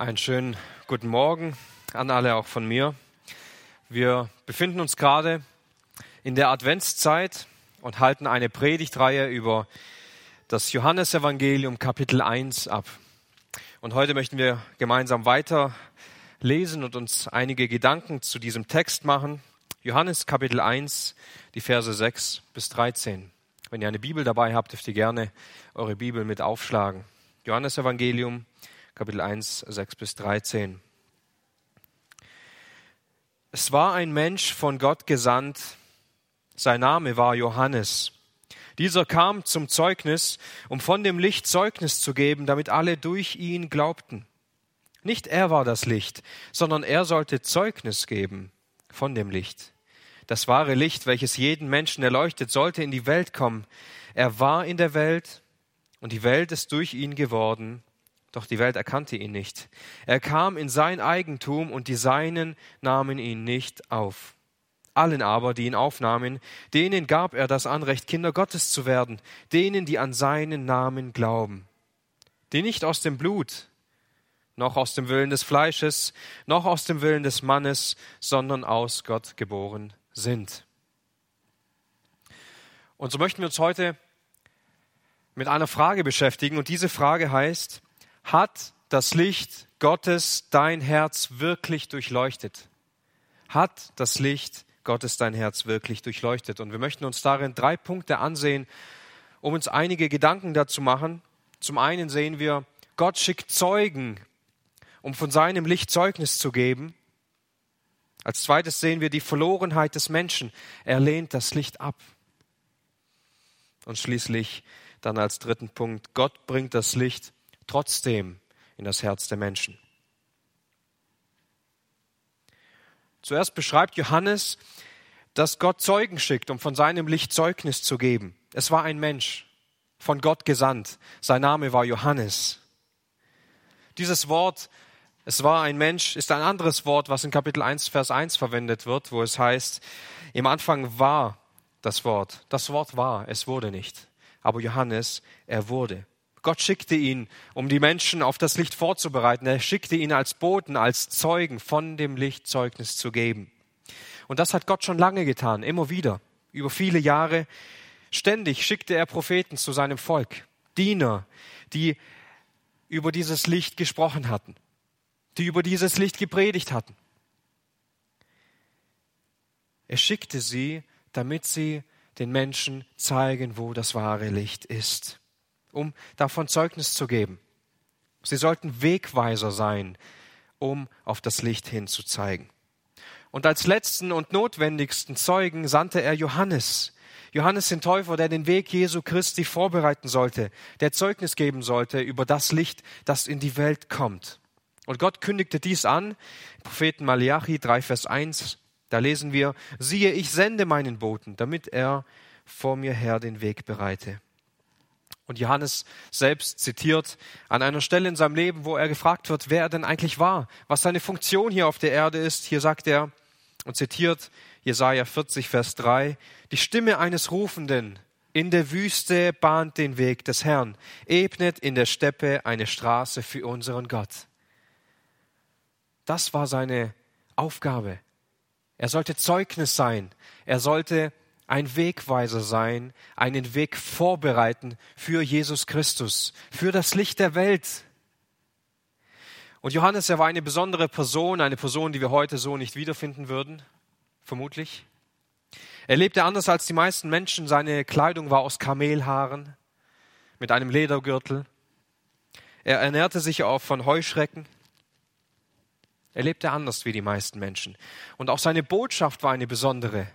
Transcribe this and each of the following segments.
Einen schönen guten Morgen an alle auch von mir. Wir befinden uns gerade in der Adventszeit und halten eine Predigtreihe über das Johannesevangelium Kapitel 1 ab. Und heute möchten wir gemeinsam weiter lesen und uns einige Gedanken zu diesem Text machen. Johannes Kapitel 1, die Verse 6 bis 13. Wenn ihr eine Bibel dabei habt, dürft ihr gerne eure Bibel mit aufschlagen. Johannesevangelium Kapitel 1, 6 bis 13. Es war ein Mensch von Gott gesandt, sein Name war Johannes. Dieser kam zum Zeugnis, um von dem Licht Zeugnis zu geben, damit alle durch ihn glaubten. Nicht er war das Licht, sondern er sollte Zeugnis geben von dem Licht. Das wahre Licht, welches jeden Menschen erleuchtet, sollte in die Welt kommen. Er war in der Welt und die Welt ist durch ihn geworden, doch die Welt erkannte ihn nicht. Er kam in sein Eigentum und die Seinen nahmen ihn nicht auf. Allen aber, die ihn aufnahmen, denen gab er das Anrecht, Kinder Gottes zu werden, denen, die an seinen Namen glauben, die nicht aus dem Blut, noch aus dem Willen des Fleisches, noch aus dem Willen des Mannes, sondern aus Gott geboren sind. Und so möchten wir uns heute mit einer Frage beschäftigen, und diese Frage heißt, hat das Licht Gottes dein Herz wirklich durchleuchtet? Hat das Licht Gottes dein Herz wirklich durchleuchtet? Und wir möchten uns darin drei Punkte ansehen, um uns einige Gedanken dazu machen. Zum einen sehen wir, Gott schickt Zeugen, um von seinem Licht Zeugnis zu geben. Als zweites sehen wir die Verlorenheit des Menschen. Er lehnt das Licht ab. Und schließlich dann als dritten Punkt, Gott bringt das Licht trotzdem in das Herz der Menschen. Zuerst beschreibt Johannes, dass Gott Zeugen schickt, um von seinem Licht Zeugnis zu geben. Es war ein Mensch, von Gott gesandt. Sein Name war Johannes. Dieses Wort, es war ein Mensch, ist ein anderes Wort, was in Kapitel 1, Vers 1 verwendet wird, wo es heißt, im Anfang war das Wort. Das Wort war, es wurde nicht. Aber Johannes, er wurde. Gott schickte ihn, um die Menschen auf das Licht vorzubereiten. Er schickte ihn als Boten, als Zeugen von dem Licht Zeugnis zu geben. Und das hat Gott schon lange getan, immer wieder, über viele Jahre. Ständig schickte er Propheten zu seinem Volk, Diener, die über dieses Licht gesprochen hatten, die über dieses Licht gepredigt hatten. Er schickte sie, damit sie den Menschen zeigen, wo das wahre Licht ist um davon Zeugnis zu geben. Sie sollten Wegweiser sein, um auf das Licht hinzuzeigen. Und als letzten und notwendigsten Zeugen sandte er Johannes. Johannes den Täufer, der den Weg Jesu Christi vorbereiten sollte, der Zeugnis geben sollte über das Licht, das in die Welt kommt. Und Gott kündigte dies an, Propheten Malachi 3, Vers 1, da lesen wir, siehe, ich sende meinen Boten, damit er vor mir her den Weg bereite. Und Johannes selbst zitiert an einer Stelle in seinem Leben, wo er gefragt wird, wer er denn eigentlich war, was seine Funktion hier auf der Erde ist. Hier sagt er und zitiert Jesaja 40, Vers 3, die Stimme eines Rufenden in der Wüste bahnt den Weg des Herrn, ebnet in der Steppe eine Straße für unseren Gott. Das war seine Aufgabe. Er sollte Zeugnis sein. Er sollte ein Wegweiser sein, einen Weg vorbereiten für Jesus Christus, für das Licht der Welt. Und Johannes, er war eine besondere Person, eine Person, die wir heute so nicht wiederfinden würden, vermutlich. Er lebte anders als die meisten Menschen. Seine Kleidung war aus Kamelhaaren mit einem Ledergürtel. Er ernährte sich auch von Heuschrecken. Er lebte anders wie die meisten Menschen. Und auch seine Botschaft war eine besondere.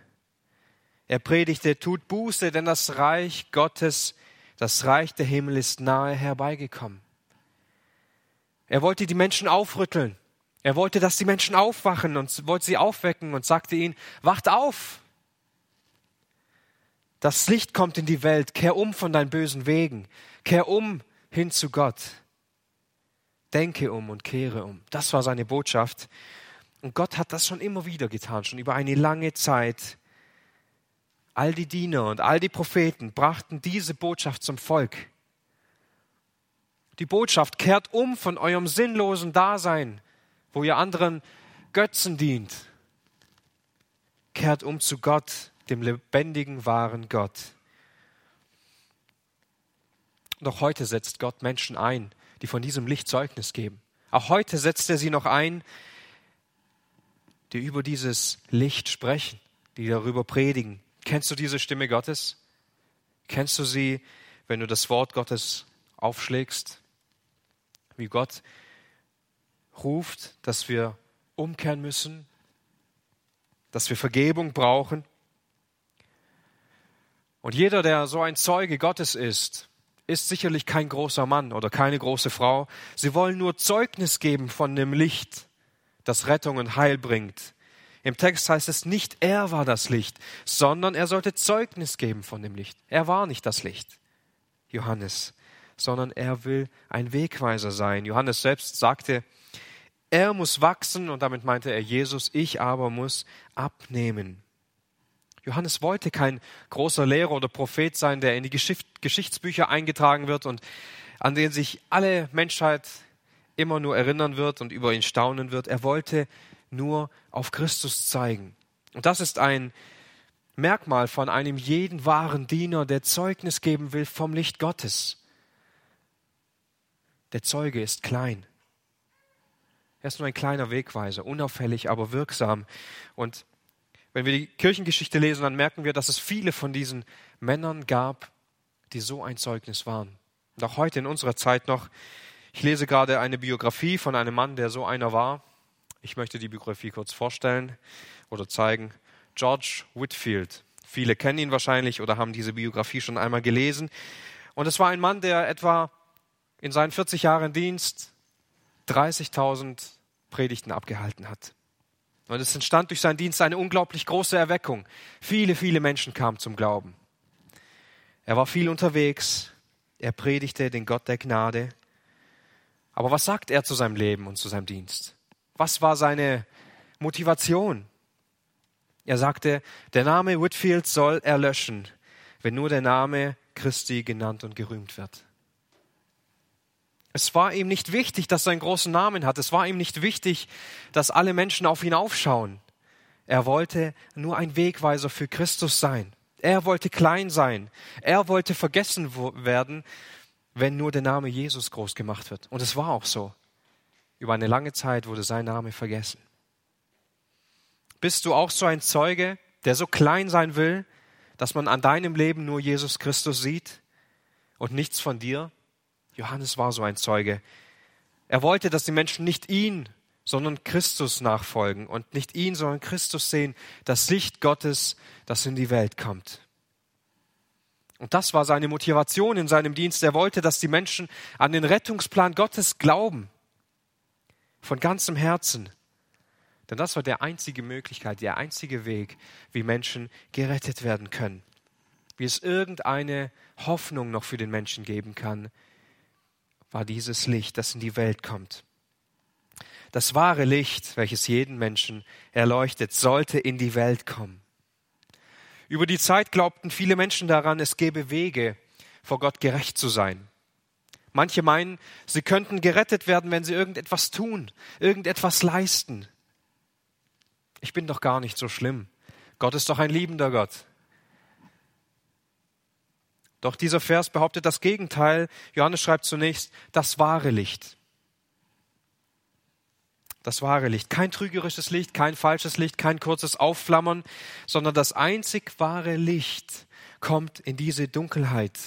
Er predigte, tut Buße, denn das Reich Gottes, das Reich der Himmel ist nahe herbeigekommen. Er wollte die Menschen aufrütteln. Er wollte, dass die Menschen aufwachen und wollte sie aufwecken und sagte ihnen, wacht auf! Das Licht kommt in die Welt, kehr um von deinen bösen Wegen, kehr um hin zu Gott. Denke um und kehre um. Das war seine Botschaft. Und Gott hat das schon immer wieder getan, schon über eine lange Zeit all die Diener und all die Propheten brachten diese Botschaft zum Volk. Die Botschaft kehrt um von eurem sinnlosen Dasein, wo ihr anderen Götzen dient. Kehrt um zu Gott, dem lebendigen, wahren Gott. Doch heute setzt Gott Menschen ein, die von diesem Licht Zeugnis geben. Auch heute setzt er sie noch ein, die über dieses Licht sprechen, die darüber predigen. Kennst du diese Stimme Gottes? Kennst du sie, wenn du das Wort Gottes aufschlägst? Wie Gott ruft, dass wir umkehren müssen, dass wir Vergebung brauchen. Und jeder, der so ein Zeuge Gottes ist, ist sicherlich kein großer Mann oder keine große Frau. Sie wollen nur Zeugnis geben von dem Licht, das Rettung und Heil bringt. Im Text heißt es nicht, er war das Licht, sondern er sollte Zeugnis geben von dem Licht. Er war nicht das Licht, Johannes, sondern er will ein Wegweiser sein. Johannes selbst sagte, er muss wachsen und damit meinte er Jesus, ich aber muss abnehmen. Johannes wollte kein großer Lehrer oder Prophet sein, der in die Geschichtsbücher eingetragen wird und an den sich alle Menschheit immer nur erinnern wird und über ihn staunen wird. Er wollte nur auf Christus zeigen. Und das ist ein Merkmal von einem jeden wahren Diener, der Zeugnis geben will vom Licht Gottes. Der Zeuge ist klein. Er ist nur ein kleiner Wegweiser, unauffällig, aber wirksam. Und wenn wir die Kirchengeschichte lesen, dann merken wir, dass es viele von diesen Männern gab, die so ein Zeugnis waren. Und auch heute in unserer Zeit noch. Ich lese gerade eine Biografie von einem Mann, der so einer war. Ich möchte die Biografie kurz vorstellen oder zeigen. George Whitfield. Viele kennen ihn wahrscheinlich oder haben diese Biografie schon einmal gelesen. Und es war ein Mann, der etwa in seinen 40 Jahren Dienst 30.000 Predigten abgehalten hat. Und es entstand durch seinen Dienst eine unglaublich große Erweckung. Viele, viele Menschen kamen zum Glauben. Er war viel unterwegs. Er predigte den Gott der Gnade. Aber was sagt er zu seinem Leben und zu seinem Dienst? Was war seine Motivation? Er sagte, der Name Whitfield soll erlöschen, wenn nur der Name Christi genannt und gerühmt wird. Es war ihm nicht wichtig, dass er einen großen Namen hat. Es war ihm nicht wichtig, dass alle Menschen auf ihn aufschauen. Er wollte nur ein Wegweiser für Christus sein. Er wollte klein sein. Er wollte vergessen werden, wenn nur der Name Jesus groß gemacht wird. Und es war auch so. Über eine lange Zeit wurde sein Name vergessen. Bist du auch so ein Zeuge, der so klein sein will, dass man an deinem Leben nur Jesus Christus sieht und nichts von dir? Johannes war so ein Zeuge. Er wollte, dass die Menschen nicht ihn, sondern Christus nachfolgen und nicht ihn, sondern Christus sehen, das Licht Gottes, das in die Welt kommt. Und das war seine Motivation in seinem Dienst. Er wollte, dass die Menschen an den Rettungsplan Gottes glauben. Von ganzem Herzen. Denn das war der einzige Möglichkeit, der einzige Weg, wie Menschen gerettet werden können. Wie es irgendeine Hoffnung noch für den Menschen geben kann, war dieses Licht, das in die Welt kommt. Das wahre Licht, welches jeden Menschen erleuchtet, sollte in die Welt kommen. Über die Zeit glaubten viele Menschen daran, es gäbe Wege, vor Gott gerecht zu sein. Manche meinen, sie könnten gerettet werden, wenn sie irgendetwas tun, irgendetwas leisten. Ich bin doch gar nicht so schlimm. Gott ist doch ein liebender Gott. Doch dieser Vers behauptet das Gegenteil. Johannes schreibt zunächst das wahre Licht. Das wahre Licht. Kein trügerisches Licht, kein falsches Licht, kein kurzes Aufflammern, sondern das einzig wahre Licht kommt in diese Dunkelheit,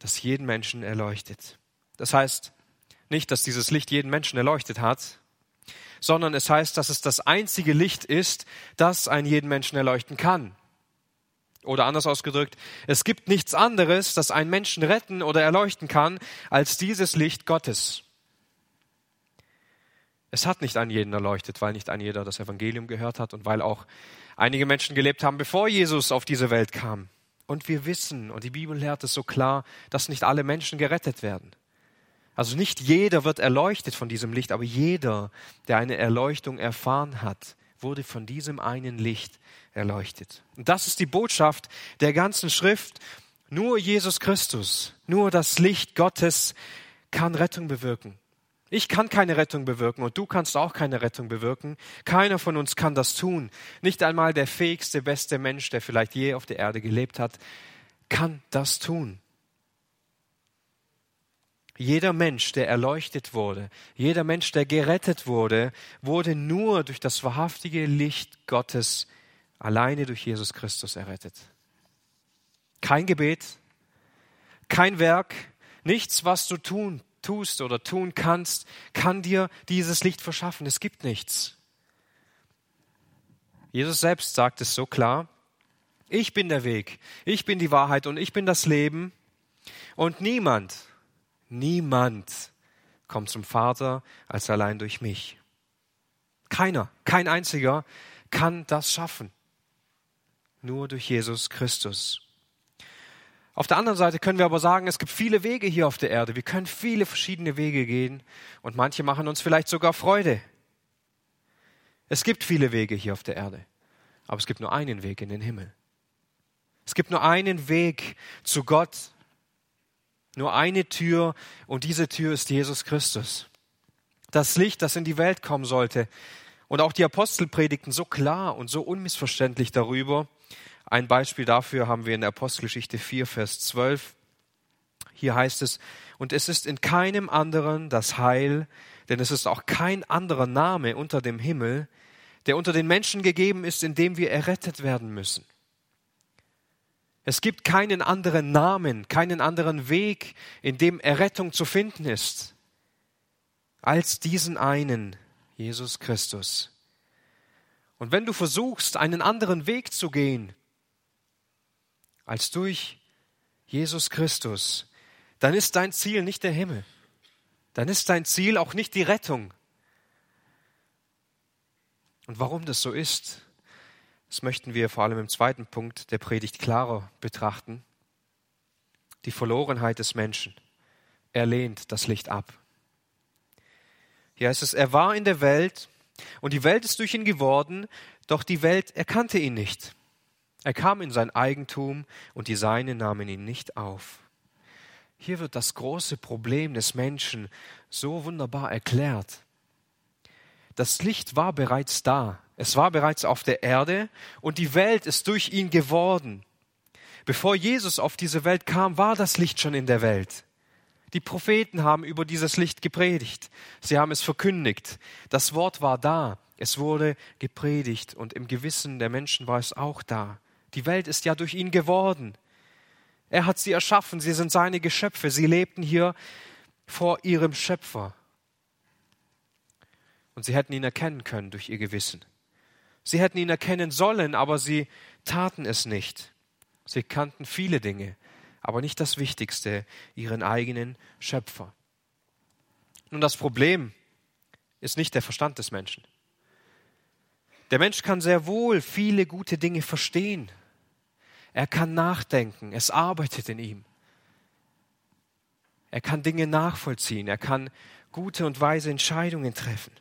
das jeden Menschen erleuchtet. Das heißt nicht, dass dieses Licht jeden Menschen erleuchtet hat, sondern es heißt, dass es das einzige Licht ist, das einen jeden Menschen erleuchten kann. Oder anders ausgedrückt, es gibt nichts anderes, das einen Menschen retten oder erleuchten kann, als dieses Licht Gottes. Es hat nicht einen jeden erleuchtet, weil nicht ein jeder das Evangelium gehört hat und weil auch einige Menschen gelebt haben, bevor Jesus auf diese Welt kam. Und wir wissen, und die Bibel lehrt es so klar, dass nicht alle Menschen gerettet werden. Also nicht jeder wird erleuchtet von diesem Licht, aber jeder, der eine Erleuchtung erfahren hat, wurde von diesem einen Licht erleuchtet. Und das ist die Botschaft der ganzen Schrift. Nur Jesus Christus, nur das Licht Gottes kann Rettung bewirken. Ich kann keine Rettung bewirken und du kannst auch keine Rettung bewirken. Keiner von uns kann das tun. Nicht einmal der fähigste, beste Mensch, der vielleicht je auf der Erde gelebt hat, kann das tun. Jeder Mensch, der erleuchtet wurde, jeder Mensch, der gerettet wurde, wurde nur durch das wahrhaftige Licht Gottes alleine durch Jesus Christus errettet. Kein Gebet, kein Werk, nichts, was du tun, tust oder tun kannst, kann dir dieses Licht verschaffen. Es gibt nichts. Jesus selbst sagt es so klar. Ich bin der Weg, ich bin die Wahrheit und ich bin das Leben. Und niemand, niemand kommt zum Vater als allein durch mich. Keiner, kein einziger kann das schaffen. Nur durch Jesus Christus. Auf der anderen Seite können wir aber sagen, es gibt viele Wege hier auf der Erde. Wir können viele verschiedene Wege gehen und manche machen uns vielleicht sogar Freude. Es gibt viele Wege hier auf der Erde, aber es gibt nur einen Weg in den Himmel. Es gibt nur einen Weg zu Gott, nur eine Tür und diese Tür ist Jesus Christus. Das Licht, das in die Welt kommen sollte. Und auch die Apostel predigten so klar und so unmissverständlich darüber, ein Beispiel dafür haben wir in der Apostelgeschichte 4, Vers 12. Hier heißt es, und es ist in keinem anderen das Heil, denn es ist auch kein anderer Name unter dem Himmel, der unter den Menschen gegeben ist, in dem wir errettet werden müssen. Es gibt keinen anderen Namen, keinen anderen Weg, in dem Errettung zu finden ist, als diesen einen, Jesus Christus. Und wenn du versuchst, einen anderen Weg zu gehen, als durch Jesus Christus, dann ist dein Ziel nicht der Himmel. Dann ist dein Ziel auch nicht die Rettung. Und warum das so ist, das möchten wir vor allem im zweiten Punkt der Predigt klarer betrachten. Die Verlorenheit des Menschen. Er lehnt das Licht ab. Hier heißt es, er war in der Welt und die Welt ist durch ihn geworden, doch die Welt erkannte ihn nicht. Er kam in sein Eigentum und die Seine nahmen ihn nicht auf. Hier wird das große Problem des Menschen so wunderbar erklärt. Das Licht war bereits da, es war bereits auf der Erde und die Welt ist durch ihn geworden. Bevor Jesus auf diese Welt kam, war das Licht schon in der Welt. Die Propheten haben über dieses Licht gepredigt, sie haben es verkündigt, das Wort war da, es wurde gepredigt und im Gewissen der Menschen war es auch da. Die Welt ist ja durch ihn geworden. Er hat sie erschaffen, sie sind seine Geschöpfe, sie lebten hier vor ihrem Schöpfer. Und sie hätten ihn erkennen können durch ihr Gewissen. Sie hätten ihn erkennen sollen, aber sie taten es nicht. Sie kannten viele Dinge, aber nicht das Wichtigste, ihren eigenen Schöpfer. Nun, das Problem ist nicht der Verstand des Menschen. Der Mensch kann sehr wohl viele gute Dinge verstehen, er kann nachdenken, es arbeitet in ihm. Er kann Dinge nachvollziehen, er kann gute und weise Entscheidungen treffen.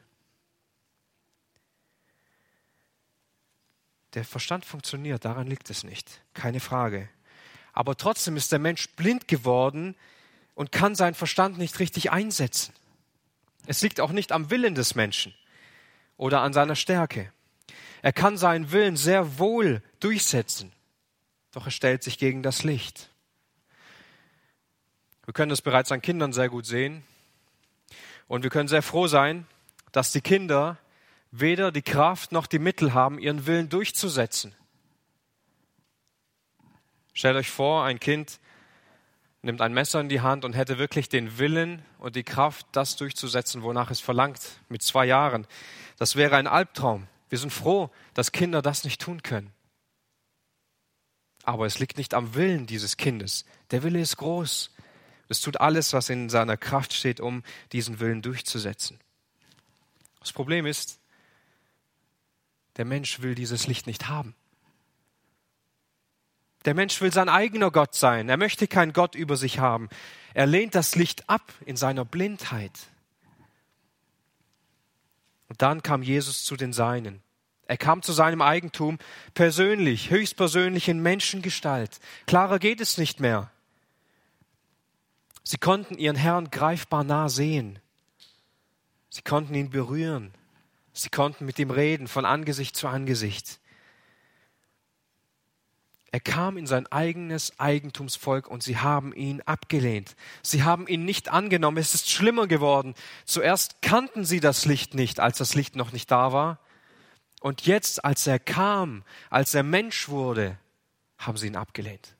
Der Verstand funktioniert, daran liegt es nicht, keine Frage. Aber trotzdem ist der Mensch blind geworden und kann seinen Verstand nicht richtig einsetzen. Es liegt auch nicht am Willen des Menschen oder an seiner Stärke. Er kann seinen Willen sehr wohl durchsetzen doch er stellt sich gegen das Licht. Wir können das bereits an Kindern sehr gut sehen. Und wir können sehr froh sein, dass die Kinder weder die Kraft noch die Mittel haben, ihren Willen durchzusetzen. Stellt euch vor, ein Kind nimmt ein Messer in die Hand und hätte wirklich den Willen und die Kraft, das durchzusetzen, wonach es verlangt, mit zwei Jahren. Das wäre ein Albtraum. Wir sind froh, dass Kinder das nicht tun können. Aber es liegt nicht am Willen dieses Kindes. Der Wille ist groß. Es tut alles, was in seiner Kraft steht, um diesen Willen durchzusetzen. Das Problem ist, der Mensch will dieses Licht nicht haben. Der Mensch will sein eigener Gott sein. Er möchte keinen Gott über sich haben. Er lehnt das Licht ab in seiner Blindheit. Und dann kam Jesus zu den Seinen. Er kam zu seinem Eigentum persönlich, höchstpersönlich in Menschengestalt. Klarer geht es nicht mehr. Sie konnten ihren Herrn greifbar nah sehen. Sie konnten ihn berühren. Sie konnten mit ihm reden von Angesicht zu Angesicht. Er kam in sein eigenes Eigentumsvolk und sie haben ihn abgelehnt. Sie haben ihn nicht angenommen. Es ist schlimmer geworden. Zuerst kannten sie das Licht nicht, als das Licht noch nicht da war. Und jetzt, als er kam, als er Mensch wurde, haben sie ihn abgelehnt.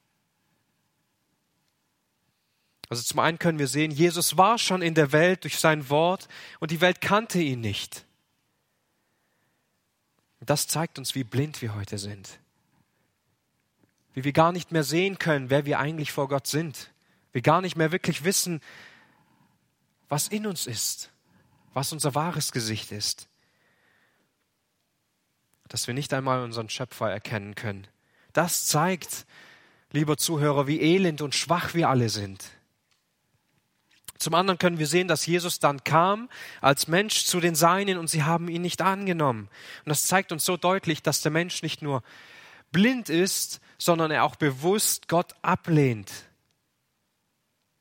Also zum einen können wir sehen, Jesus war schon in der Welt durch sein Wort und die Welt kannte ihn nicht. Das zeigt uns, wie blind wir heute sind. Wie wir gar nicht mehr sehen können, wer wir eigentlich vor Gott sind. Wir gar nicht mehr wirklich wissen, was in uns ist, was unser wahres Gesicht ist. Dass wir nicht einmal unseren Schöpfer erkennen können. Das zeigt, lieber Zuhörer, wie elend und schwach wir alle sind. Zum anderen können wir sehen, dass Jesus dann kam als Mensch zu den Seinen und sie haben ihn nicht angenommen. Und das zeigt uns so deutlich, dass der Mensch nicht nur blind ist, sondern er auch bewusst Gott ablehnt.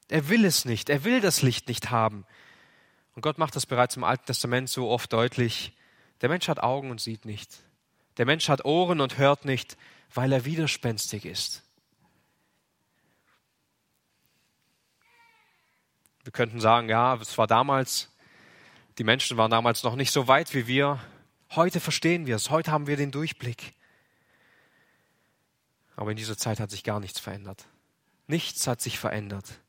Er will es nicht, er will das Licht nicht haben. Und Gott macht das bereits im Alten Testament so oft deutlich. Der Mensch hat Augen und sieht nicht. Der Mensch hat Ohren und hört nicht, weil er widerspenstig ist. Wir könnten sagen, ja, es war damals, die Menschen waren damals noch nicht so weit wie wir. Heute verstehen wir es, heute haben wir den Durchblick. Aber in dieser Zeit hat sich gar nichts verändert. Nichts hat sich verändert.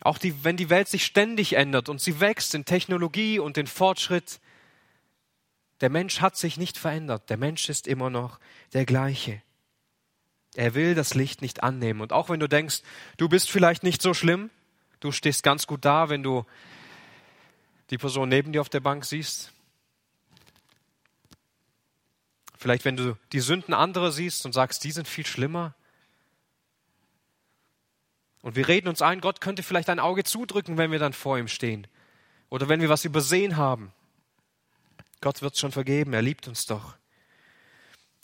Auch die, wenn die Welt sich ständig ändert und sie wächst in Technologie und in Fortschritt, der Mensch hat sich nicht verändert. Der Mensch ist immer noch der gleiche. Er will das Licht nicht annehmen. Und auch wenn du denkst, du bist vielleicht nicht so schlimm, du stehst ganz gut da, wenn du die Person neben dir auf der Bank siehst. Vielleicht wenn du die Sünden anderer siehst und sagst, die sind viel schlimmer. Und wir reden uns ein, Gott könnte vielleicht ein Auge zudrücken, wenn wir dann vor ihm stehen. Oder wenn wir was übersehen haben. Gott wird es schon vergeben, er liebt uns doch.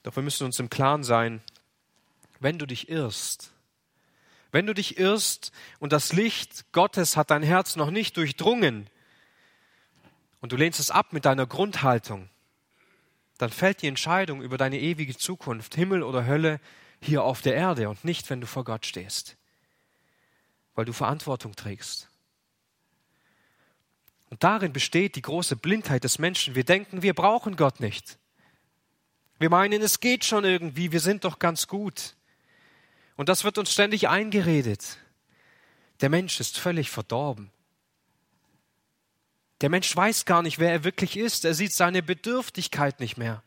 Doch wir müssen uns im Klaren sein, wenn du dich irrst, wenn du dich irrst und das Licht Gottes hat dein Herz noch nicht durchdrungen und du lehnst es ab mit deiner Grundhaltung, dann fällt die Entscheidung über deine ewige Zukunft, Himmel oder Hölle, hier auf der Erde und nicht, wenn du vor Gott stehst, weil du Verantwortung trägst. Und darin besteht die große Blindheit des Menschen. Wir denken, wir brauchen Gott nicht. Wir meinen, es geht schon irgendwie, wir sind doch ganz gut. Und das wird uns ständig eingeredet. Der Mensch ist völlig verdorben. Der Mensch weiß gar nicht, wer er wirklich ist. Er sieht seine Bedürftigkeit nicht mehr.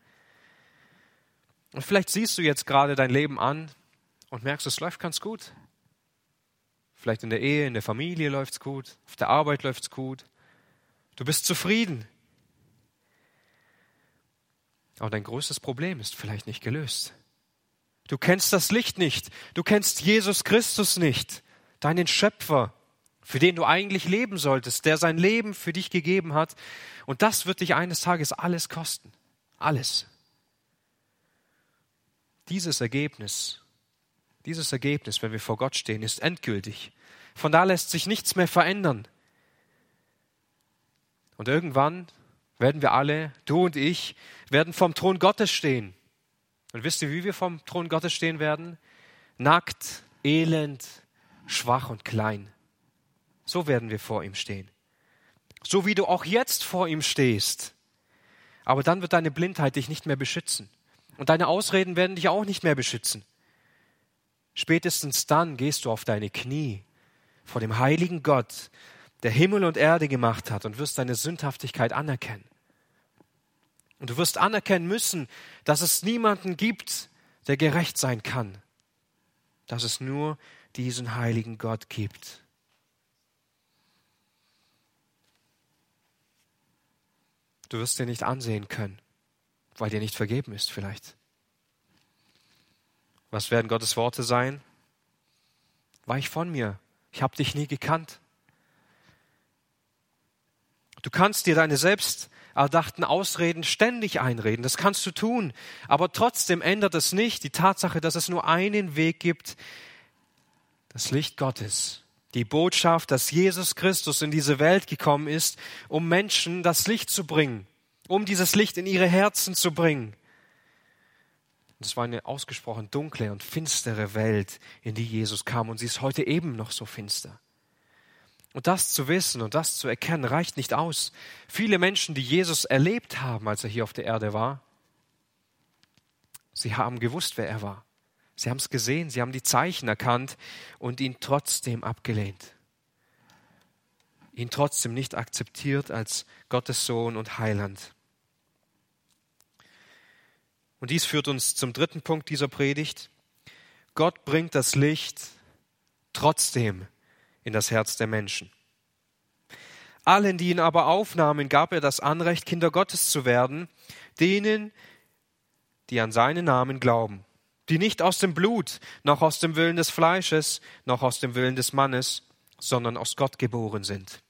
Und vielleicht siehst du jetzt gerade dein Leben an und merkst, es läuft ganz gut. Vielleicht in der Ehe, in der Familie läuft es gut, auf der Arbeit läuft es gut. Du bist zufrieden. Aber dein größtes Problem ist vielleicht nicht gelöst. Du kennst das Licht nicht. Du kennst Jesus Christus nicht, deinen Schöpfer, für den du eigentlich leben solltest, der sein Leben für dich gegeben hat. Und das wird dich eines Tages alles kosten. Alles. Dieses Ergebnis, dieses Ergebnis, wenn wir vor Gott stehen, ist endgültig. Von da lässt sich nichts mehr verändern. Und irgendwann werden wir alle, du und ich, werden vom Thron Gottes stehen. Und wisst ihr, wie wir vom Thron Gottes stehen werden? Nackt, elend, schwach und klein. So werden wir vor ihm stehen. So wie du auch jetzt vor ihm stehst. Aber dann wird deine Blindheit dich nicht mehr beschützen. Und deine Ausreden werden dich auch nicht mehr beschützen. Spätestens dann gehst du auf deine Knie vor dem heiligen Gott, der Himmel und Erde gemacht hat, und wirst deine Sündhaftigkeit anerkennen. Und du wirst anerkennen müssen, dass es niemanden gibt, der gerecht sein kann. Dass es nur diesen heiligen Gott gibt. Du wirst dir nicht ansehen können, weil dir nicht vergeben ist vielleicht. Was werden Gottes Worte sein? Weich von mir, ich habe dich nie gekannt. Du kannst dir deine selbst erdachten Ausreden ständig einreden. Das kannst du tun. Aber trotzdem ändert es nicht die Tatsache, dass es nur einen Weg gibt, Das Licht Gottes, die Botschaft, dass Jesus Christus in diese Welt gekommen ist, um Menschen das Licht zu bringen, um dieses Licht in ihre Herzen zu bringen. Es war eine ausgesprochen dunkle und finstere Welt, in die Jesus kam, und sie ist heute eben noch so finster. Und das zu wissen und das zu erkennen, reicht nicht aus. Viele Menschen, die Jesus erlebt haben, als er hier auf der Erde war, sie haben gewusst, wer er war. Sie haben es gesehen, sie haben die Zeichen erkannt und ihn trotzdem abgelehnt. Ihn trotzdem nicht akzeptiert als Gottes Sohn und Heiland. Und dies führt uns zum dritten Punkt dieser Predigt. Gott bringt das Licht trotzdem in das Herz der Menschen. Allen, die ihn aber aufnahmen, gab er das Anrecht, Kinder Gottes zu werden, denen, die an seinen Namen glauben, die nicht aus dem Blut, noch aus dem Willen des Fleisches, noch aus dem Willen des Mannes, sondern aus Gott geboren sind.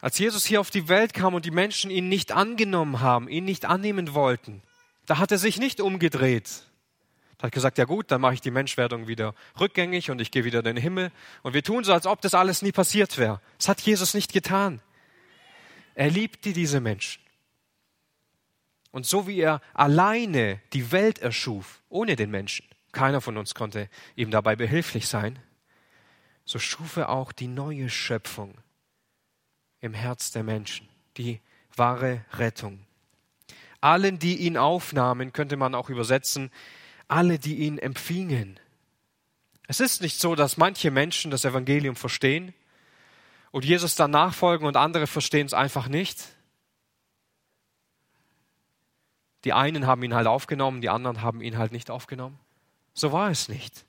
Als Jesus hier auf die Welt kam und die Menschen ihn nicht angenommen haben, ihn nicht annehmen wollten, da hat er sich nicht umgedreht hat gesagt, ja gut, dann mache ich die Menschwerdung wieder rückgängig und ich gehe wieder in den Himmel. Und wir tun so, als ob das alles nie passiert wäre. Das hat Jesus nicht getan. Er liebte diese Menschen. Und so wie er alleine die Welt erschuf, ohne den Menschen, keiner von uns konnte ihm dabei behilflich sein, so schuf er auch die neue Schöpfung im Herz der Menschen, die wahre Rettung. Allen, die ihn aufnahmen, könnte man auch übersetzen, alle, die ihn empfingen. Es ist nicht so, dass manche Menschen das Evangelium verstehen und Jesus dann nachfolgen und andere verstehen es einfach nicht. Die einen haben ihn halt aufgenommen, die anderen haben ihn halt nicht aufgenommen. So war es nicht.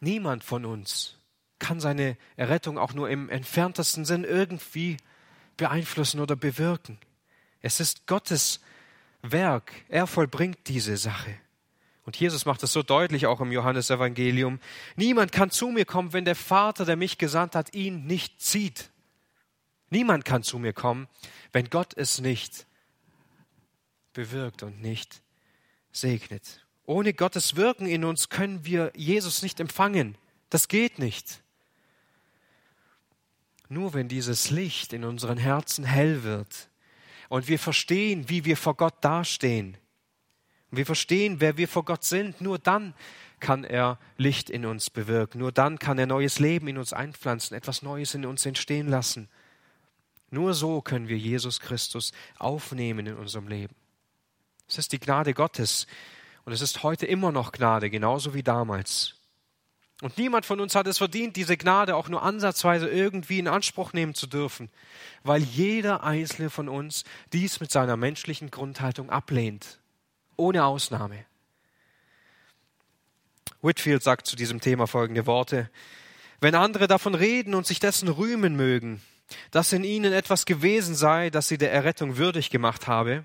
Niemand von uns kann seine Errettung auch nur im entferntesten Sinn irgendwie beeinflussen oder bewirken. Es ist Gottes Werk. Er vollbringt diese Sache. Und Jesus macht es so deutlich auch im Johannesevangelium. Niemand kann zu mir kommen, wenn der Vater, der mich gesandt hat, ihn nicht zieht. Niemand kann zu mir kommen, wenn Gott es nicht bewirkt und nicht segnet. Ohne Gottes Wirken in uns können wir Jesus nicht empfangen. Das geht nicht. Nur wenn dieses Licht in unseren Herzen hell wird, und wir verstehen, wie wir vor Gott dastehen. Und wir verstehen, wer wir vor Gott sind. Nur dann kann er Licht in uns bewirken. Nur dann kann er neues Leben in uns einpflanzen, etwas Neues in uns entstehen lassen. Nur so können wir Jesus Christus aufnehmen in unserem Leben. Es ist die Gnade Gottes und es ist heute immer noch Gnade, genauso wie damals. Und niemand von uns hat es verdient, diese Gnade auch nur ansatzweise irgendwie in Anspruch nehmen zu dürfen, weil jeder einzelne von uns dies mit seiner menschlichen Grundhaltung ablehnt, ohne Ausnahme. Whitfield sagt zu diesem Thema folgende Worte. Wenn andere davon reden und sich dessen rühmen mögen, dass in ihnen etwas gewesen sei, das sie der Errettung würdig gemacht habe,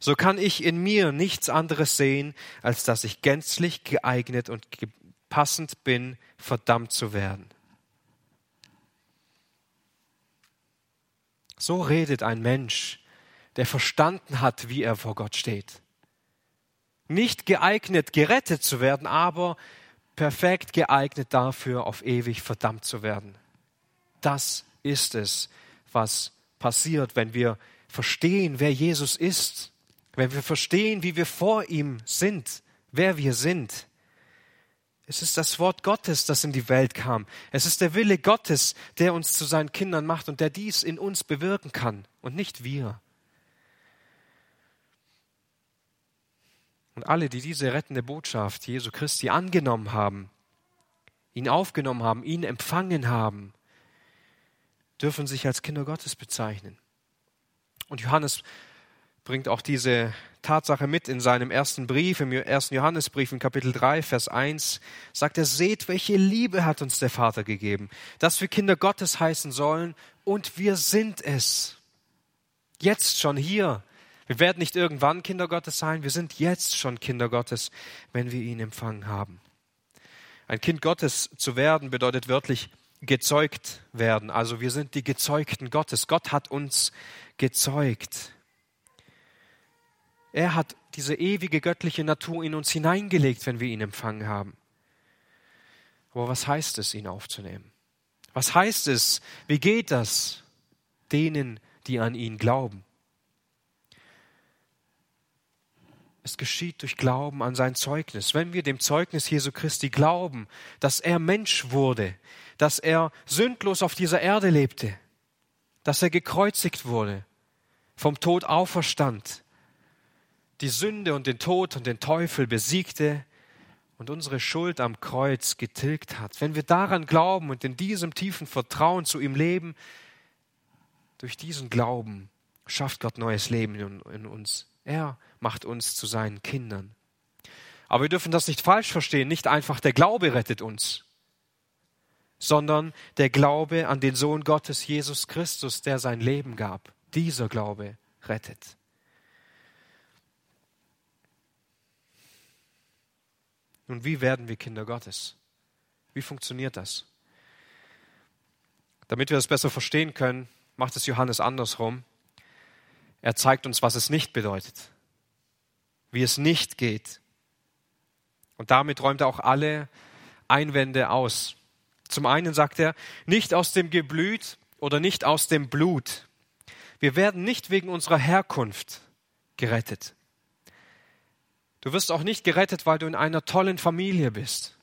so kann ich in mir nichts anderes sehen, als dass ich gänzlich geeignet und passend bin, verdammt zu werden. So redet ein Mensch, der verstanden hat, wie er vor Gott steht. Nicht geeignet, gerettet zu werden, aber perfekt geeignet dafür, auf ewig verdammt zu werden. Das ist es, was passiert, wenn wir verstehen, wer Jesus ist, wenn wir verstehen, wie wir vor ihm sind, wer wir sind. Es ist das Wort Gottes, das in die Welt kam. Es ist der Wille Gottes, der uns zu seinen Kindern macht und der dies in uns bewirken kann und nicht wir. Und alle, die diese rettende Botschaft Jesu Christi angenommen haben, ihn aufgenommen haben, ihn empfangen haben, dürfen sich als Kinder Gottes bezeichnen. Und Johannes bringt auch diese Tatsache mit in seinem ersten Brief, im ersten Johannesbrief in Kapitel 3, Vers 1, sagt er, seht, welche Liebe hat uns der Vater gegeben, dass wir Kinder Gottes heißen sollen und wir sind es. Jetzt schon hier. Wir werden nicht irgendwann Kinder Gottes sein, wir sind jetzt schon Kinder Gottes, wenn wir ihn empfangen haben. Ein Kind Gottes zu werden bedeutet wörtlich gezeugt werden. Also wir sind die Gezeugten Gottes. Gott hat uns gezeugt. Er hat diese ewige göttliche Natur in uns hineingelegt, wenn wir ihn empfangen haben. Aber was heißt es, ihn aufzunehmen? Was heißt es? Wie geht das denen, die an ihn glauben? Es geschieht durch Glauben an sein Zeugnis. Wenn wir dem Zeugnis Jesu Christi glauben, dass er Mensch wurde, dass er sündlos auf dieser Erde lebte, dass er gekreuzigt wurde, vom Tod auferstand, die Sünde und den Tod und den Teufel besiegte und unsere Schuld am Kreuz getilgt hat. Wenn wir daran glauben und in diesem tiefen Vertrauen zu ihm leben, durch diesen Glauben schafft Gott neues Leben in, uns. Er macht uns zu seinen Kindern. Aber wir dürfen das nicht falsch verstehen. Nicht einfach der Glaube rettet uns, sondern der Glaube an den Sohn Gottes, Jesus Christus, der sein Leben gab. Dieser Glaube rettet. Nun, wie werden wir Kinder Gottes? Wie funktioniert das? Damit wir das besser verstehen können, macht es Johannes andersrum. Er zeigt uns, was es nicht bedeutet, wie es nicht geht. Und damit räumt er auch alle Einwände aus. Zum einen sagt er, nicht aus dem Geblüt oder nicht aus dem Blut. Wir werden nicht wegen unserer Herkunft gerettet. Du wirst auch nicht gerettet, weil du in einer tollen Familie bist,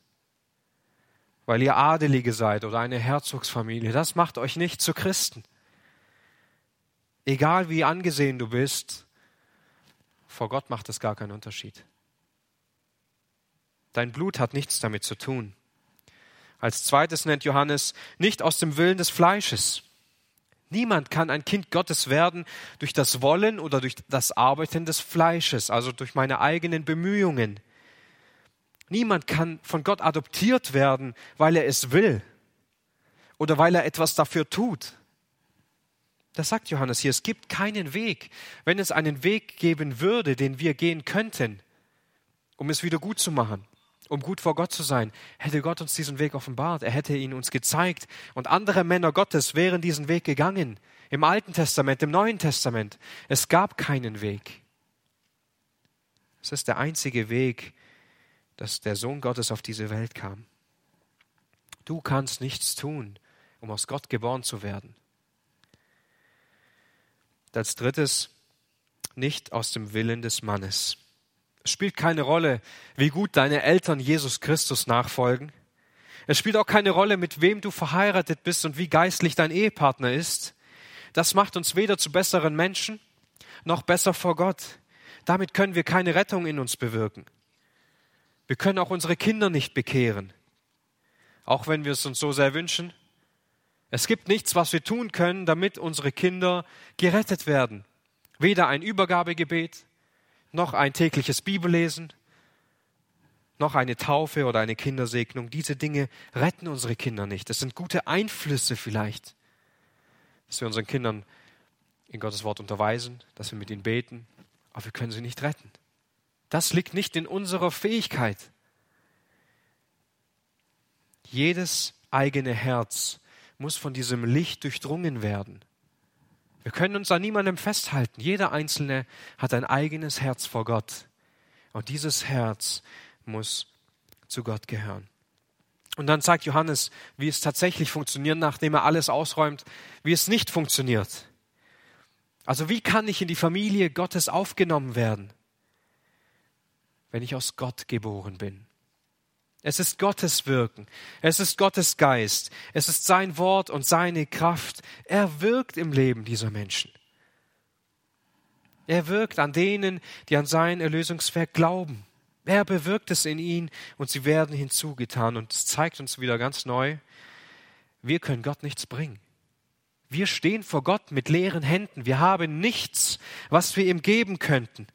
weil ihr Adelige seid oder eine Herzogsfamilie. Das macht euch nicht zu Christen. Egal wie angesehen du bist, vor Gott macht es gar keinen Unterschied. Dein Blut hat nichts damit zu tun. Als zweites nennt Johannes nicht aus dem Willen des Fleisches. Niemand kann ein Kind Gottes werden durch das Wollen oder durch das Arbeiten des Fleisches, also durch meine eigenen Bemühungen. Niemand kann von Gott adoptiert werden, weil er es will oder weil er etwas dafür tut. Das sagt Johannes hier, es gibt keinen Weg. Wenn es einen Weg geben würde, den wir gehen könnten, um es wieder gut zu machen, um gut vor Gott zu sein, hätte Gott uns diesen Weg offenbart, er hätte ihn uns gezeigt und andere Männer Gottes wären diesen Weg gegangen, im Alten Testament, im Neuen Testament. Es gab keinen Weg. Es ist der einzige Weg, dass der Sohn Gottes auf diese Welt kam. Du kannst nichts tun, um aus Gott geboren zu werden. als drittes, nicht aus dem Willen des Mannes. Es spielt keine Rolle, wie gut deine Eltern Jesus Christus nachfolgen. Es spielt auch keine Rolle, mit wem du verheiratet bist und wie geistlich dein Ehepartner ist. Das macht uns weder zu besseren Menschen noch besser vor Gott. Damit können wir keine Rettung in uns bewirken. Wir können auch unsere Kinder nicht bekehren, auch wenn wir es uns so sehr wünschen. Es gibt nichts, was wir tun können, damit unsere Kinder gerettet werden. Weder ein Übergabegebet, noch ein tägliches Bibellesen, noch eine Taufe oder eine Kindersegnung. Diese Dinge retten unsere Kinder nicht. Das sind gute Einflüsse vielleicht, dass wir unseren Kindern in Gottes Wort unterweisen, dass wir mit ihnen beten, aber wir können sie nicht retten. Das liegt nicht in unserer Fähigkeit. Jedes eigene Herz muss von diesem Licht durchdrungen werden. Wir können uns an niemandem festhalten. Jeder Einzelne hat ein eigenes Herz vor Gott. Und dieses Herz muss zu Gott gehören. Und dann sagt Johannes, wie es tatsächlich funktioniert, nachdem er alles ausräumt, wie es nicht funktioniert. Also wie kann ich in die Familie Gottes aufgenommen werden, wenn ich aus Gott geboren bin? Es ist Gottes Wirken. Es ist Gottes Geist. Es ist sein Wort und seine Kraft. Er wirkt im Leben dieser Menschen. Er wirkt an denen, die an sein Erlösungswerk glauben. Er bewirkt es in ihnen und sie werden hinzugetan. Und es zeigt uns wieder ganz neu, wir können Gott nichts bringen. Wir stehen vor Gott mit leeren Händen. Wir haben nichts, was wir ihm geben könnten.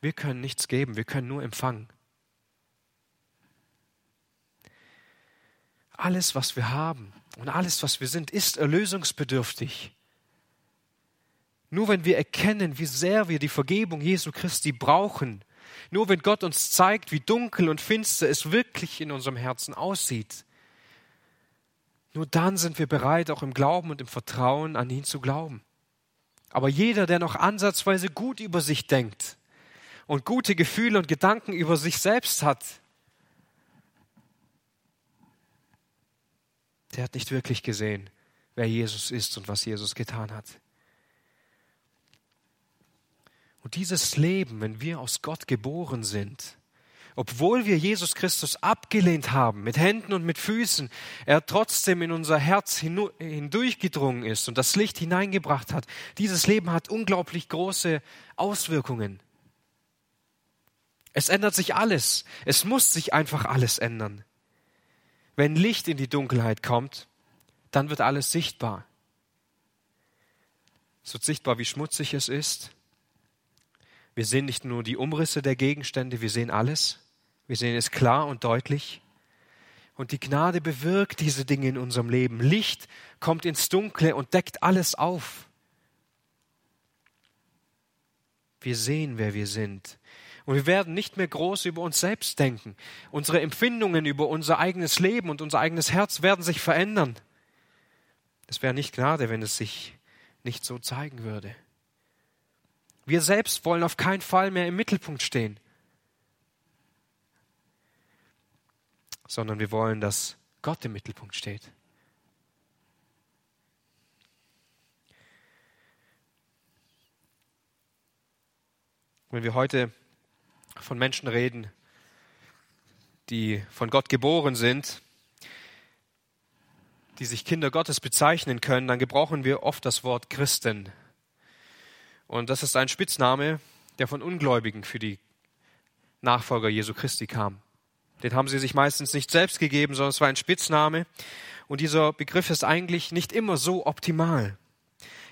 Wir können nichts geben, wir können nur empfangen. Alles, was wir haben und alles, was wir sind, ist erlösungsbedürftig. Nur wenn wir erkennen, wie sehr wir die Vergebung Jesu Christi brauchen, nur wenn Gott uns zeigt, wie dunkel und finster es wirklich in unserem Herzen aussieht, nur dann sind wir bereit, auch im Glauben und im Vertrauen an ihn zu glauben. Aber jeder, der noch ansatzweise gut über sich denkt und gute Gefühle und Gedanken über sich selbst hat, der hat nicht wirklich gesehen, wer Jesus ist und was Jesus getan hat. Und dieses Leben, wenn wir aus Gott geboren sind, obwohl wir Jesus Christus abgelehnt haben, mit Händen und mit Füßen, er trotzdem in unser Herz hindurchgedrungen ist und das Licht hineingebracht hat. Dieses Leben hat unglaublich große Auswirkungen. Es ändert sich alles. Es muss sich einfach alles ändern. Wenn Licht in die Dunkelheit kommt, dann wird alles sichtbar. Wird sichtbar, wie schmutzig es ist. Wir sehen nicht nur die Umrisse der Gegenstände, wir sehen alles. Wir sehen es klar und deutlich. Und die Gnade bewirkt diese Dinge in unserem Leben. Licht kommt ins Dunkle und deckt alles auf. Wir sehen, wer wir sind. Und wir werden nicht mehr groß über uns selbst denken. Unsere Empfindungen über unser eigenes Leben und unser eigenes Herz werden sich verändern. Es wäre nicht Gnade, wenn es sich nicht so zeigen würde. Wir selbst wollen auf keinen Fall mehr im Mittelpunkt stehen. sondern wir wollen, dass Gott im Mittelpunkt steht. Wenn wir heute von Menschen reden, die von Gott geboren sind, die sich Kinder Gottes bezeichnen können, dann gebrauchen wir oft das Wort Christen. Und das ist ein Spitzname, der von Ungläubigen für die Nachfolger Jesu Christi kam. Den haben sie sich meistens nicht selbst gegeben, sondern es war ein Spitzname. Und dieser Begriff ist eigentlich nicht immer so optimal.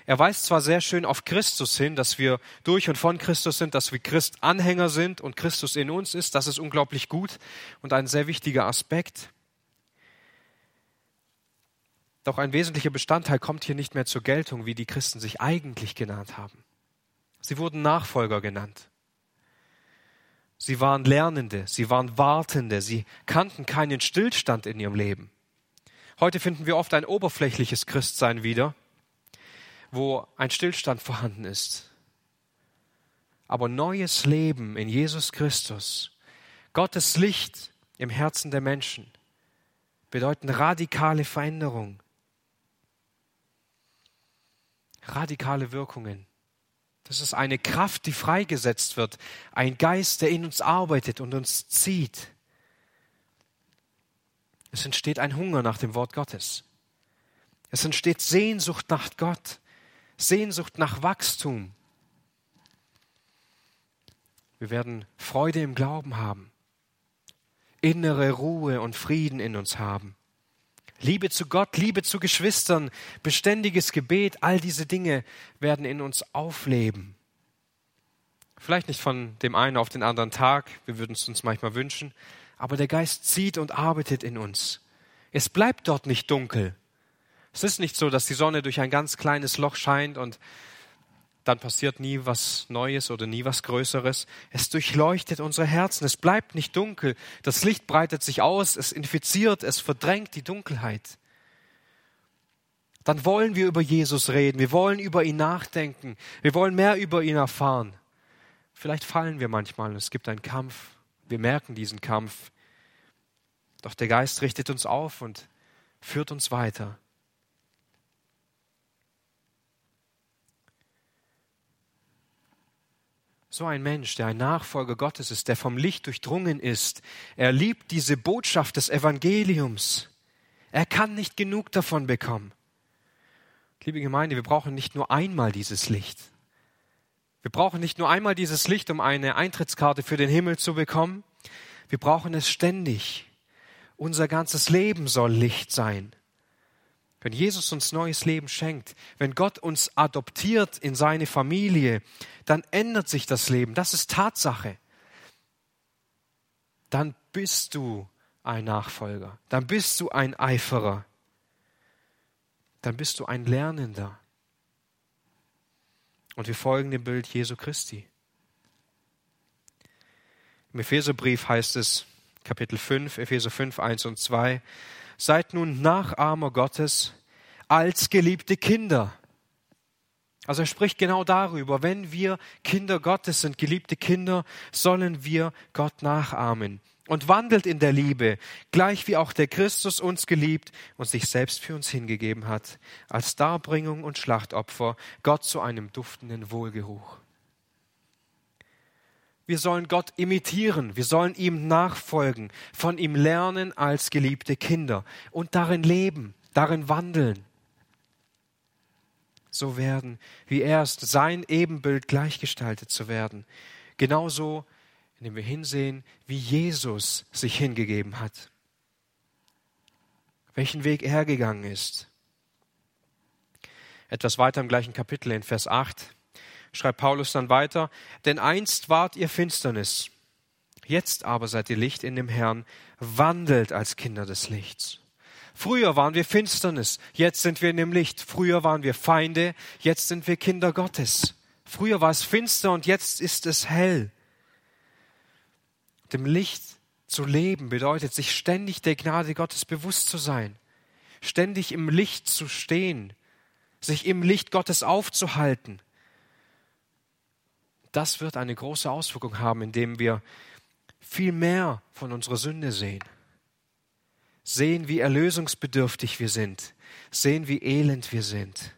Er weist zwar sehr schön auf Christus hin, dass wir durch und von Christus sind, dass wir Christanhänger sind und Christus in uns ist. Das ist unglaublich gut und ein sehr wichtiger Aspekt. Doch ein wesentlicher Bestandteil kommt hier nicht mehr zur Geltung, wie die Christen sich eigentlich genannt haben. Sie wurden Nachfolger genannt. Sie waren Lernende, sie waren Wartende, sie kannten keinen Stillstand in ihrem Leben. Heute finden wir oft ein oberflächliches Christsein wieder, wo ein Stillstand vorhanden ist. Aber neues Leben in Jesus Christus, Gottes Licht im Herzen der Menschen, bedeuten radikale Veränderung, radikale Wirkungen. Das ist eine Kraft, die freigesetzt wird, ein Geist, der in uns arbeitet und uns zieht. Es entsteht ein Hunger nach dem Wort Gottes. Es entsteht Sehnsucht nach Gott, Sehnsucht nach Wachstum. Wir werden Freude im Glauben haben, innere Ruhe und Frieden in uns haben. Liebe zu Gott, Liebe zu Geschwistern, beständiges Gebet, all diese Dinge werden in uns aufleben. Vielleicht nicht von dem einen auf den anderen Tag, wir würden es uns manchmal wünschen, aber der Geist zieht und arbeitet in uns. Es bleibt dort nicht dunkel. Es ist nicht so, dass die Sonne durch ein ganz kleines Loch scheint und dann passiert nie was Neues oder nie was Größeres. Es durchleuchtet unsere Herzen. Es bleibt nicht dunkel. Das Licht breitet sich aus. Es infiziert. Es verdrängt die Dunkelheit. Dann wollen wir über Jesus reden. Wir wollen über ihn nachdenken. Wir wollen mehr über ihn erfahren. Vielleicht fallen wir manchmal. Es gibt einen Kampf. Wir merken diesen Kampf. Doch der Geist richtet uns auf und führt uns weiter. So ein Mensch, der ein Nachfolger Gottes ist, der vom Licht durchdrungen ist, er liebt diese Botschaft des Evangeliums. Er kann nicht genug davon bekommen. Liebe Gemeinde, wir brauchen nicht nur einmal dieses Licht. Wir brauchen nicht nur einmal dieses Licht, um eine Eintrittskarte für den Himmel zu bekommen. Wir brauchen es ständig. Unser ganzes Leben soll Licht sein. Wenn Jesus uns neues Leben schenkt, wenn Gott uns adoptiert in seine Familie, dann ändert sich das Leben. Das ist Tatsache. Dann bist du ein Nachfolger. Dann bist du ein Eiferer. Dann bist du ein Lernender. Und wir folgen dem Bild Jesu Christi. Im Epheserbrief heißt es, Kapitel 5, Epheser 5, 1 und 2, Seid nun Nachahmer Gottes als geliebte Kinder. Also er spricht genau darüber, wenn wir Kinder Gottes sind, geliebte Kinder, sollen wir Gott nachahmen und wandelt in der Liebe, gleich wie auch der Christus uns geliebt und sich selbst für uns hingegeben hat, als Darbringung und Schlachtopfer, Gott zu einem duftenden Wohlgeruch. Wir sollen Gott imitieren, wir sollen ihm nachfolgen, von ihm lernen als geliebte Kinder und darin leben, darin wandeln so werden, wie er ist, sein Ebenbild gleichgestaltet zu werden. Genauso, indem wir hinsehen, wie Jesus sich hingegeben hat. Welchen Weg er gegangen ist. Etwas weiter im gleichen Kapitel in Vers 8 schreibt Paulus dann weiter, denn einst wart ihr Finsternis, jetzt aber seid ihr Licht in dem Herrn, wandelt als Kinder des Lichts. Früher waren wir Finsternis, jetzt sind wir in dem Licht. Früher waren wir Feinde, jetzt sind wir Kinder Gottes. Früher war es finster und jetzt ist es hell. Dem Licht zu leben bedeutet, sich ständig der Gnade Gottes bewusst zu sein, ständig im Licht zu stehen, sich im Licht Gottes aufzuhalten. Das wird eine große Auswirkung haben, indem wir viel mehr von unserer Sünde sehen sehen, wie erlösungsbedürftig wir sind, sehen, wie elend wir sind.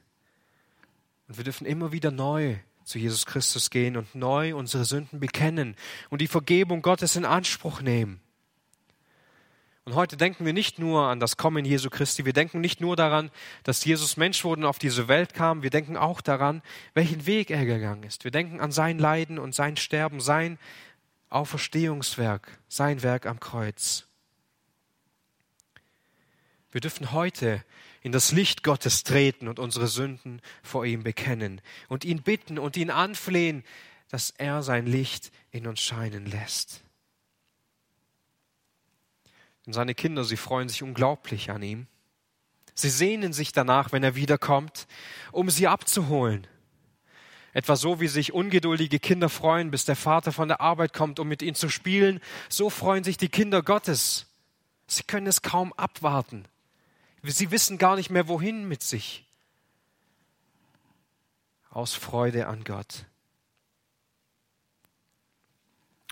Und wir dürfen immer wieder neu zu Jesus Christus gehen und neu unsere Sünden bekennen und die Vergebung Gottes in Anspruch nehmen. Und heute denken wir nicht nur an das Kommen Jesu Christi, wir denken nicht nur daran, dass Jesus Mensch wurde und auf diese Welt kam, wir denken auch daran, welchen Weg er gegangen ist. Wir denken an sein Leiden und sein Sterben, sein Auferstehungswerk, sein Werk am Kreuz. Wir dürfen heute in das Licht Gottes treten und unsere Sünden vor ihm bekennen und ihn bitten und ihn anflehen, dass er sein Licht in uns scheinen lässt. Und seine Kinder, sie freuen sich unglaublich an ihm. Sie sehnen sich danach, wenn er wiederkommt, um sie abzuholen. Etwa so, wie sich ungeduldige Kinder freuen, bis der Vater von der Arbeit kommt, um mit ihnen zu spielen, so freuen sich die Kinder Gottes. Sie können es kaum abwarten. Sie wissen gar nicht mehr, wohin mit sich. Aus Freude an Gott.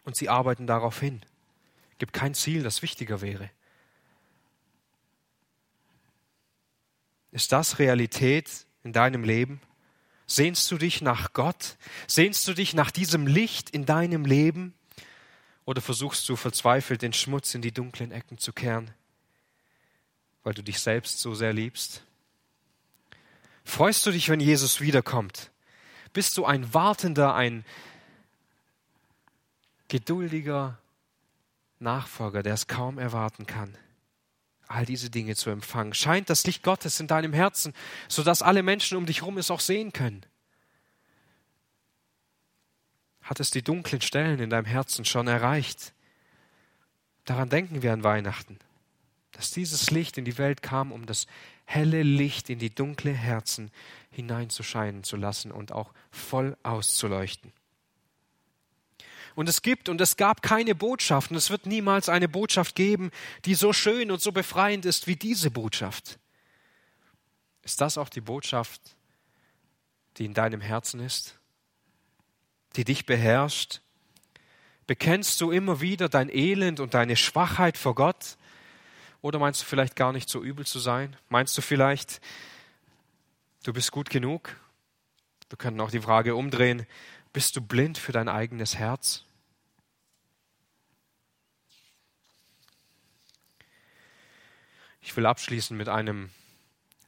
Und sie arbeiten darauf hin. Gibt kein Ziel, das wichtiger wäre. Ist das Realität in deinem Leben? Sehnst du dich nach Gott? Sehnst du dich nach diesem Licht in deinem Leben? Oder versuchst du verzweifelt den Schmutz in die dunklen Ecken zu kehren? Weil du dich selbst so sehr liebst? Freust du dich, wenn Jesus wiederkommt? Bist du ein wartender, ein geduldiger Nachfolger, der es kaum erwarten kann, all diese Dinge zu empfangen? Scheint das Licht Gottes in deinem Herzen, sodass alle Menschen um dich herum es auch sehen können? Hat es die dunklen Stellen in deinem Herzen schon erreicht? Daran denken wir an Weihnachten dass dieses Licht in die Welt kam, um das helle Licht in die dunkle Herzen hineinzuscheinen zu lassen und auch voll auszuleuchten. Und es gibt und es gab keine Botschaft und es wird niemals eine Botschaft geben, die so schön und so befreiend ist wie diese Botschaft. Ist das auch die Botschaft, die in deinem Herzen ist, die dich beherrscht? Bekennst du immer wieder dein Elend und deine Schwachheit vor Gott? Oder meinst du vielleicht gar nicht so übel zu sein? Meinst du vielleicht, du bist gut genug? Wir könnten auch die Frage umdrehen, bist du blind für dein eigenes Herz? Ich will abschließen mit einem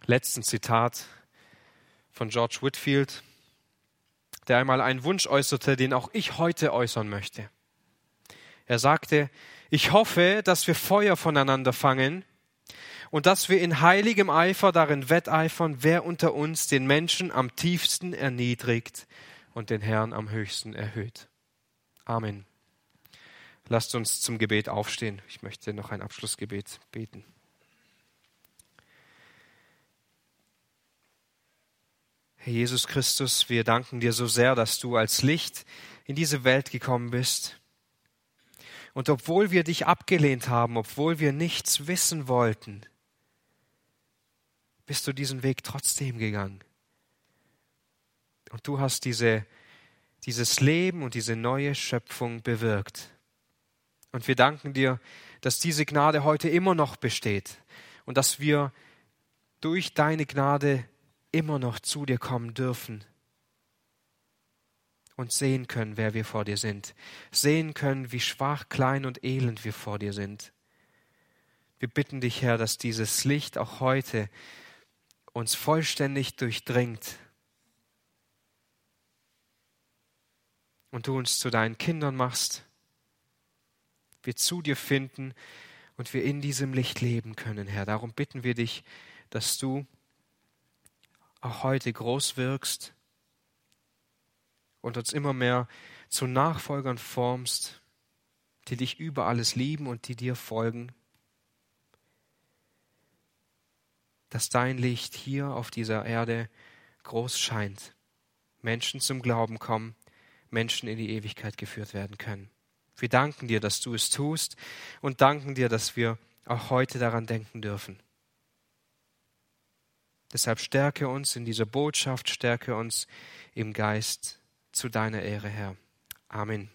letzten Zitat von George Whitfield, der einmal einen Wunsch äußerte, den auch ich heute äußern möchte. Er sagte, ich hoffe, dass wir Feuer voneinander fangen und dass wir in heiligem Eifer darin wetteifern, wer unter uns den Menschen am tiefsten erniedrigt und den Herrn am höchsten erhöht. Amen. Lasst uns zum Gebet aufstehen. Ich möchte noch ein Abschlussgebet beten. Herr Jesus Christus, wir danken dir so sehr, dass du als Licht in diese Welt gekommen bist und obwohl wir dich abgelehnt haben, obwohl wir nichts wissen wollten, bist du diesen Weg trotzdem gegangen. Und du hast diese, dieses Leben und diese neue Schöpfung bewirkt. Und wir danken dir, dass diese Gnade heute immer noch besteht und dass wir durch deine Gnade immer noch zu dir kommen dürfen und sehen können, wer wir vor dir sind, sehen können, wie schwach, klein und elend wir vor dir sind. Wir bitten dich, Herr, dass dieses Licht auch heute uns vollständig durchdringt und du uns zu deinen Kindern machst, wir zu dir finden und wir in diesem Licht leben können, Herr. Darum bitten wir dich, dass du auch heute groß wirkst und uns immer mehr zu Nachfolgern formst, die dich über alles lieben und die dir folgen, dass dein Licht hier auf dieser Erde groß scheint, Menschen zum Glauben kommen, Menschen in die Ewigkeit geführt werden können. Wir danken dir, dass du es tust und danken dir, dass wir auch heute daran denken dürfen. Deshalb stärke uns in dieser Botschaft, stärke uns im Geist zu deiner Ehre, Herr. Amen.